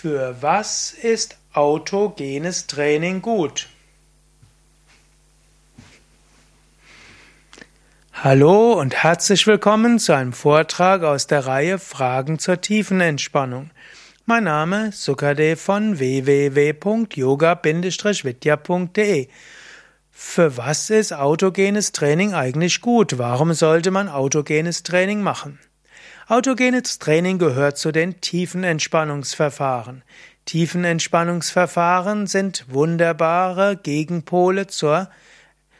Für was ist autogenes Training gut? Hallo und herzlich willkommen zu einem Vortrag aus der Reihe Fragen zur Tiefenentspannung. Mein Name Sukadev von www.yoga-vidya.de. Für was ist autogenes Training eigentlich gut? Warum sollte man autogenes Training machen? Autogenes Training gehört zu den Tiefenentspannungsverfahren. Tiefenentspannungsverfahren sind wunderbare Gegenpole zur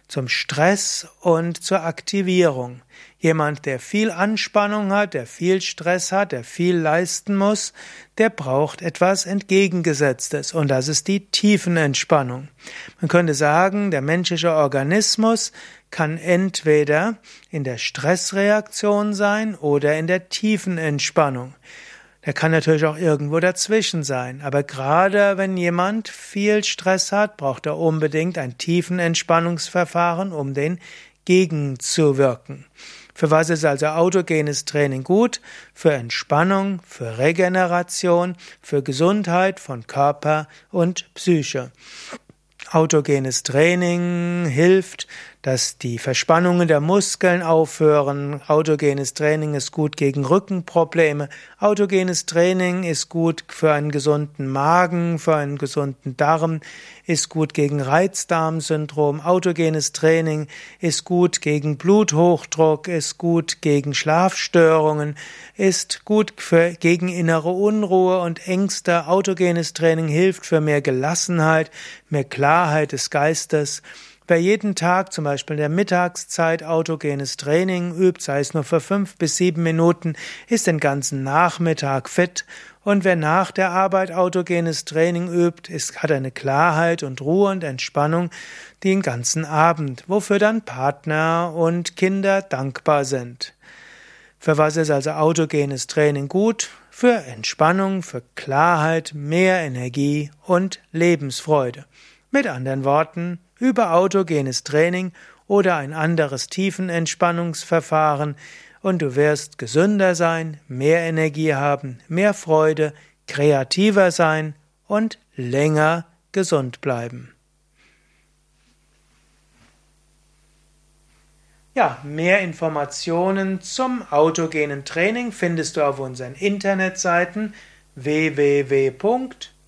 zum Stress und zur Aktivierung. Jemand, der viel Anspannung hat, der viel Stress hat, der viel leisten muss, der braucht etwas Entgegengesetztes und das ist die Tiefenentspannung. Man könnte sagen, der menschliche Organismus kann entweder in der Stressreaktion sein oder in der Tiefenentspannung. Er kann natürlich auch irgendwo dazwischen sein, aber gerade wenn jemand viel Stress hat, braucht er unbedingt ein tiefen Entspannungsverfahren, um den gegenzuwirken. Für was ist also autogenes Training gut? Für Entspannung, für Regeneration, für Gesundheit von Körper und Psyche. Autogenes Training hilft, dass die Verspannungen der Muskeln aufhören. Autogenes Training ist gut gegen Rückenprobleme. Autogenes Training ist gut für einen gesunden Magen, für einen gesunden Darm, ist gut gegen Reizdarmsyndrom. Autogenes Training ist gut gegen Bluthochdruck, ist gut gegen Schlafstörungen, ist gut für, gegen innere Unruhe und Ängste. Autogenes Training hilft für mehr Gelassenheit, mehr Klarheit des Geistes. Wer jeden Tag zum Beispiel in der Mittagszeit autogenes Training übt, sei es nur für fünf bis sieben Minuten, ist den ganzen Nachmittag fit. Und wer nach der Arbeit autogenes Training übt, ist, hat eine Klarheit und Ruhe und Entspannung den ganzen Abend, wofür dann Partner und Kinder dankbar sind. Für was ist also autogenes Training gut? Für Entspannung, für Klarheit, mehr Energie und Lebensfreude. Mit anderen Worten, über autogenes Training oder ein anderes Tiefenentspannungsverfahren und du wirst gesünder sein, mehr Energie haben, mehr Freude, kreativer sein und länger gesund bleiben. Ja, mehr Informationen zum autogenen Training findest du auf unseren Internetseiten www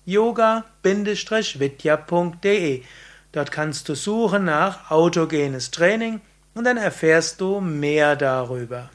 yoga-vidya.de. Dort kannst du suchen nach autogenes Training und dann erfährst du mehr darüber.